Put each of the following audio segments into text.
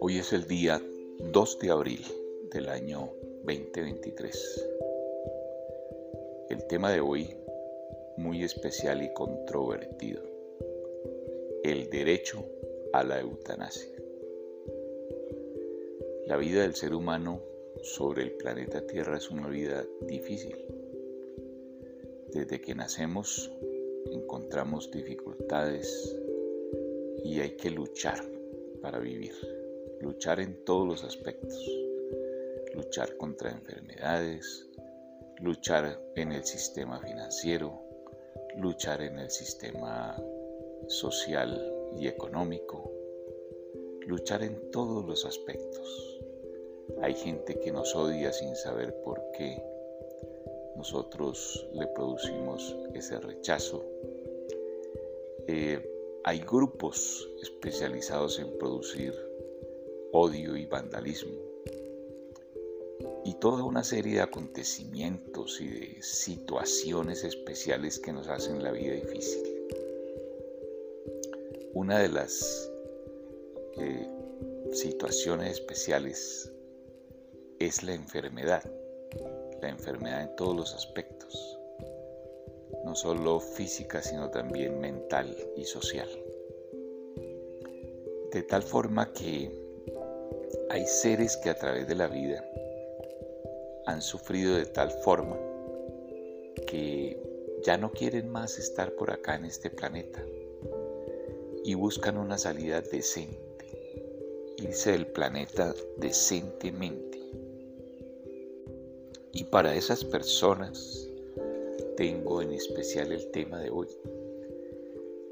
Hoy es el día 2 de abril del año 2023. El tema de hoy, muy especial y controvertido, el derecho a la eutanasia. La vida del ser humano sobre el planeta Tierra es una vida difícil. Desde que nacemos encontramos dificultades y hay que luchar para vivir luchar en todos los aspectos, luchar contra enfermedades, luchar en el sistema financiero, luchar en el sistema social y económico, luchar en todos los aspectos. Hay gente que nos odia sin saber por qué. Nosotros le producimos ese rechazo. Eh, hay grupos especializados en producir odio y vandalismo. Y toda una serie de acontecimientos y de situaciones especiales que nos hacen la vida difícil. Una de las eh, situaciones especiales es la enfermedad, la enfermedad en todos los aspectos, no solo física, sino también mental y social. De tal forma que hay seres que a través de la vida han sufrido de tal forma que ya no quieren más estar por acá en este planeta y buscan una salida decente, irse del planeta decentemente. Y para esas personas tengo en especial el tema de hoy.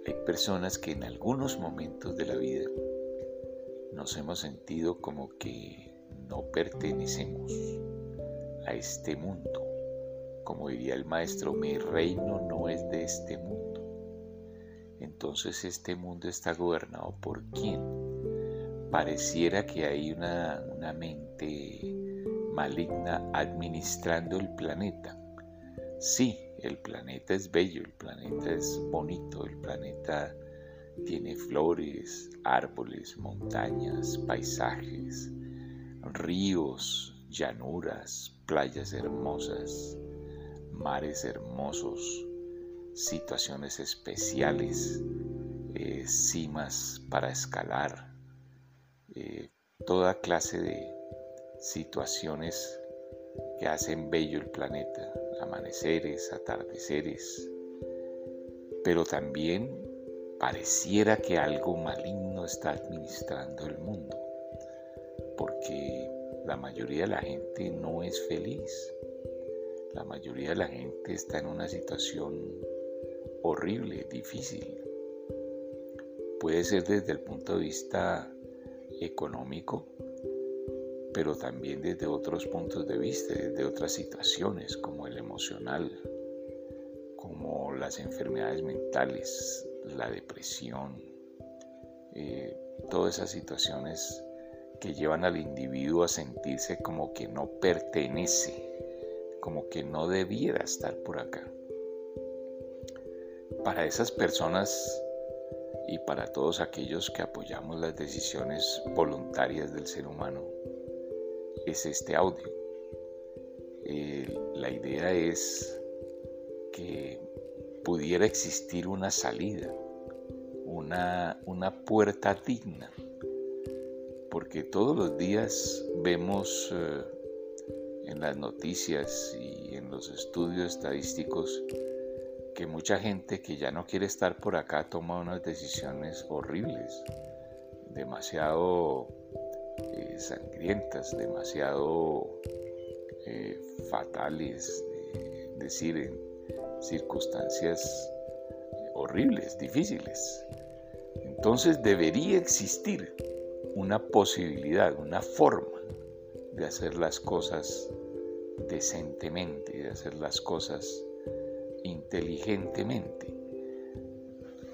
Hay personas que en algunos momentos de la vida nos hemos sentido como que no pertenecemos a este mundo. Como diría el maestro, mi reino no es de este mundo. Entonces este mundo está gobernado por quién? Pareciera que hay una, una mente maligna administrando el planeta. Sí, el planeta es bello, el planeta es bonito, el planeta tiene flores, árboles, montañas, paisajes, ríos, llanuras, playas hermosas, mares hermosos, situaciones especiales, eh, cimas para escalar, eh, toda clase de situaciones que hacen bello el planeta, amaneceres, atardeceres, pero también pareciera que algo maligno está administrando el mundo, porque la mayoría de la gente no es feliz. La mayoría de la gente está en una situación horrible, difícil. Puede ser desde el punto de vista económico, pero también desde otros puntos de vista, desde otras situaciones como el emocional, como las enfermedades mentales, la depresión, eh, todas esas situaciones que llevan al individuo a sentirse como que no pertenece, como que no debiera estar por acá. Para esas personas y para todos aquellos que apoyamos las decisiones voluntarias del ser humano, es este audio. Eh, la idea es que pudiera existir una salida, una, una puerta digna, porque todos los días vemos eh, en las noticias y en los estudios estadísticos que mucha gente que ya no quiere estar por acá toma unas decisiones horribles, demasiado eh, sangrientas, demasiado eh, fatales, decir, en, circunstancias horribles, difíciles. Entonces debería existir una posibilidad, una forma de hacer las cosas decentemente, de hacer las cosas inteligentemente.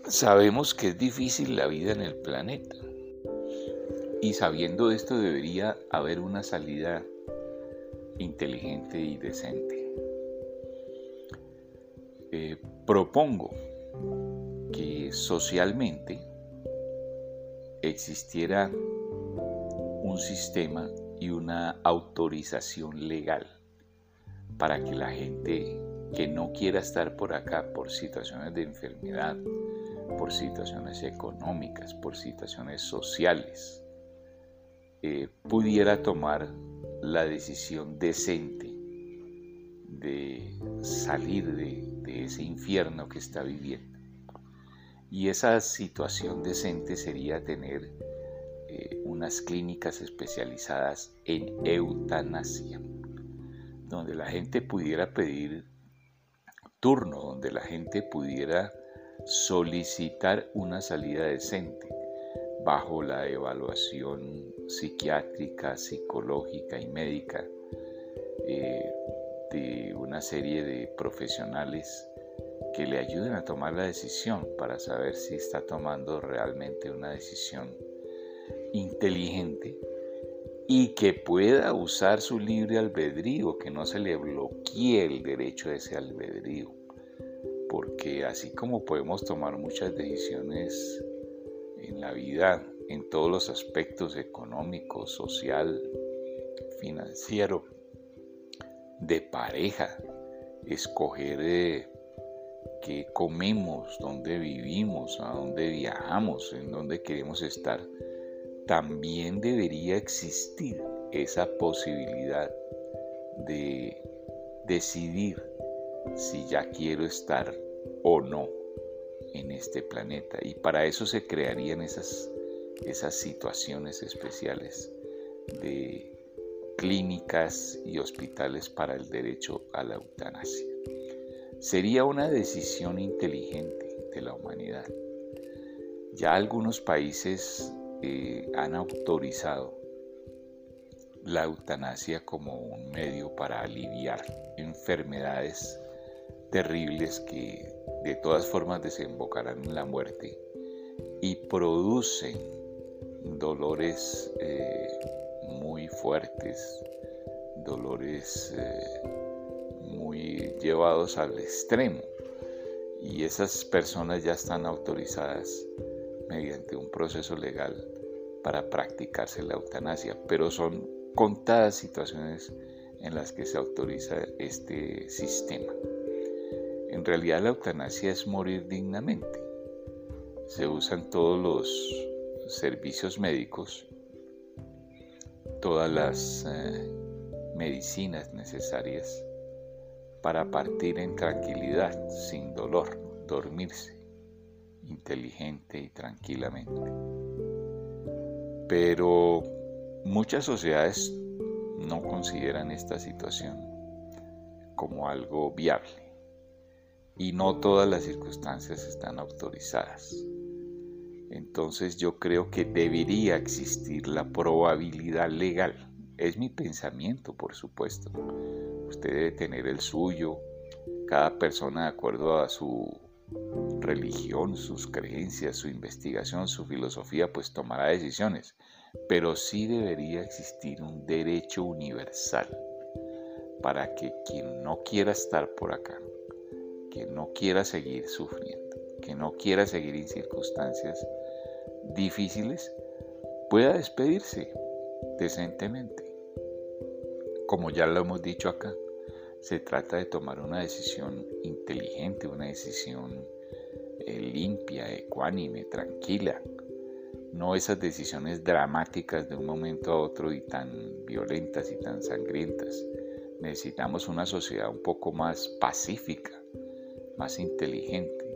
Sabemos que es difícil la vida en el planeta y sabiendo esto debería haber una salida inteligente y decente. Propongo que socialmente existiera un sistema y una autorización legal para que la gente que no quiera estar por acá por situaciones de enfermedad, por situaciones económicas, por situaciones sociales, eh, pudiera tomar la decisión decente de salir de, ese infierno que está viviendo. Y esa situación decente sería tener eh, unas clínicas especializadas en eutanasia, donde la gente pudiera pedir turno, donde la gente pudiera solicitar una salida decente bajo la evaluación psiquiátrica, psicológica y médica eh, de una serie de profesionales que le ayuden a tomar la decisión para saber si está tomando realmente una decisión inteligente y que pueda usar su libre albedrío, que no se le bloquee el derecho a ese albedrío. Porque así como podemos tomar muchas decisiones en la vida, en todos los aspectos económico, social, financiero, de pareja, escoger eh, qué comemos, dónde vivimos, a dónde viajamos, en dónde queremos estar, también debería existir esa posibilidad de decidir si ya quiero estar o no en este planeta. Y para eso se crearían esas, esas situaciones especiales de clínicas y hospitales para el derecho a la eutanasia. Sería una decisión inteligente de la humanidad. Ya algunos países eh, han autorizado la eutanasia como un medio para aliviar enfermedades terribles que de todas formas desembocarán en la muerte y producen dolores eh, muy fuertes, dolores eh, muy llevados al extremo. Y esas personas ya están autorizadas mediante un proceso legal para practicarse la eutanasia, pero son contadas situaciones en las que se autoriza este sistema. En realidad la eutanasia es morir dignamente. Se usan todos los servicios médicos todas las eh, medicinas necesarias para partir en tranquilidad, sin dolor, dormirse inteligente y tranquilamente. Pero muchas sociedades no consideran esta situación como algo viable y no todas las circunstancias están autorizadas. Entonces yo creo que debería existir la probabilidad legal. Es mi pensamiento, por supuesto. Usted debe tener el suyo, cada persona de acuerdo a su religión, sus creencias, su investigación, su filosofía, pues tomará decisiones. Pero sí debería existir un derecho universal para que quien no quiera estar por acá, quien no quiera seguir sufriendo, que no quiera seguir en circunstancias difíciles, pueda despedirse decentemente. Como ya lo hemos dicho acá, se trata de tomar una decisión inteligente, una decisión eh, limpia, ecuánime, tranquila. No esas decisiones dramáticas de un momento a otro y tan violentas y tan sangrientas. Necesitamos una sociedad un poco más pacífica, más inteligente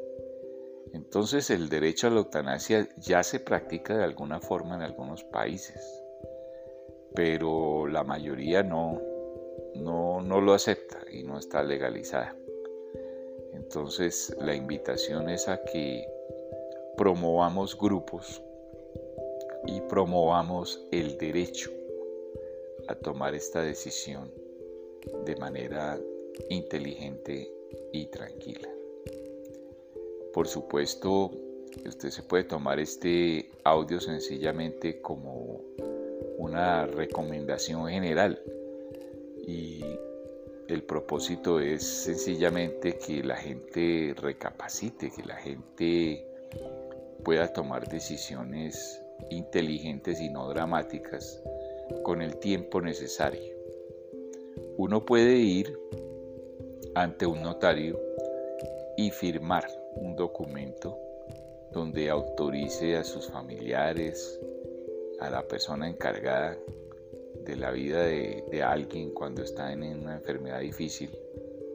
entonces el derecho a la eutanasia ya se practica de alguna forma en algunos países, pero la mayoría no, no, no lo acepta y no está legalizada. Entonces la invitación es a que promovamos grupos y promovamos el derecho a tomar esta decisión de manera inteligente y tranquila. Por supuesto, usted se puede tomar este audio sencillamente como una recomendación general y el propósito es sencillamente que la gente recapacite, que la gente pueda tomar decisiones inteligentes y no dramáticas con el tiempo necesario. Uno puede ir ante un notario y firmar un documento donde autorice a sus familiares, a la persona encargada de la vida de, alguien cuando está en una enfermedad difícil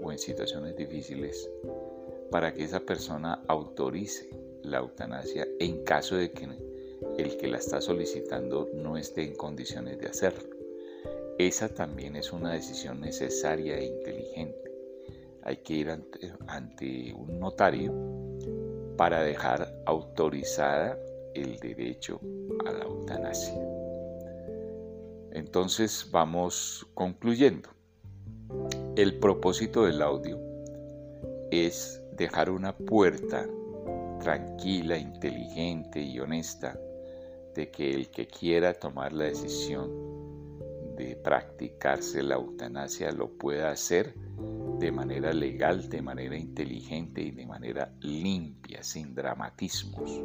o en situaciones difíciles, para que esa persona autorice la eutanasia en caso de que el que la está solicitando no esté en condiciones de hacerlo. Esa también es una decisión necesaria e inteligente. Hay que ir ante, un notario para dejar autorizada el derecho a la eutanasia. Entonces vamos concluyendo. El propósito del audio es dejar una puerta tranquila, inteligente y honesta de que el que quiera tomar la decisión de practicarse la eutanasia lo pueda hacer de manera legal, de manera inteligente y de manera limpia, sin dramatismos,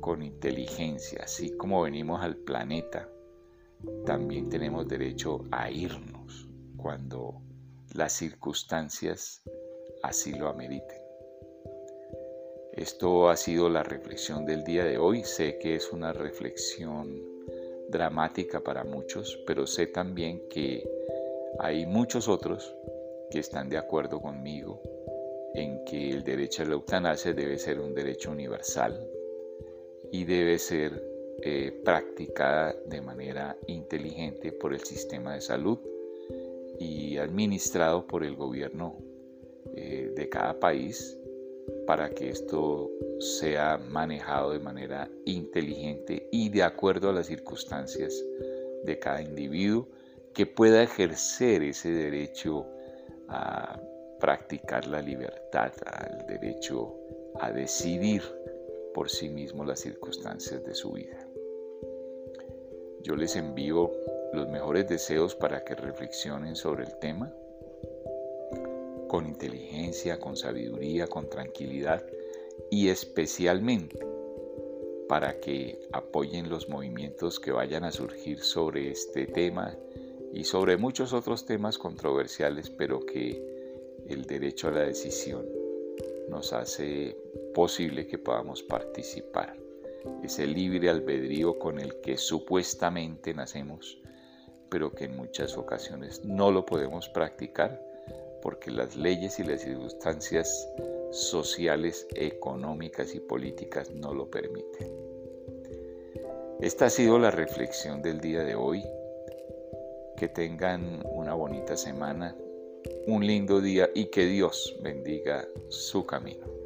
con inteligencia, así como venimos al planeta, también tenemos derecho a irnos cuando las circunstancias así lo ameriten. Esto ha sido la reflexión del día de hoy. Sé que es una reflexión dramática para muchos, pero sé también que hay muchos otros que están de acuerdo conmigo en que el derecho a la eutanasia debe ser un derecho universal y debe ser eh, practicada de manera inteligente por el sistema de salud y administrado por el gobierno eh, de cada país para que esto sea manejado de manera inteligente y de acuerdo a las circunstancias de cada individuo que pueda ejercer ese derecho a practicar la libertad, al derecho a decidir por sí mismo las circunstancias de su vida. Yo les envío los mejores deseos para que reflexionen sobre el tema con inteligencia, con sabiduría, con tranquilidad y especialmente para que apoyen los movimientos que vayan a surgir sobre este tema y sobre muchos otros temas controversiales, pero que el derecho a la decisión nos hace posible que podamos participar. Ese libre albedrío con el que supuestamente nacemos, pero que en muchas ocasiones no lo podemos practicar porque las leyes y las circunstancias sociales, económicas y políticas no lo permiten. Esta ha sido la reflexión del día de hoy que tengan una bonita semana, un lindo día y que Dios bendiga su camino.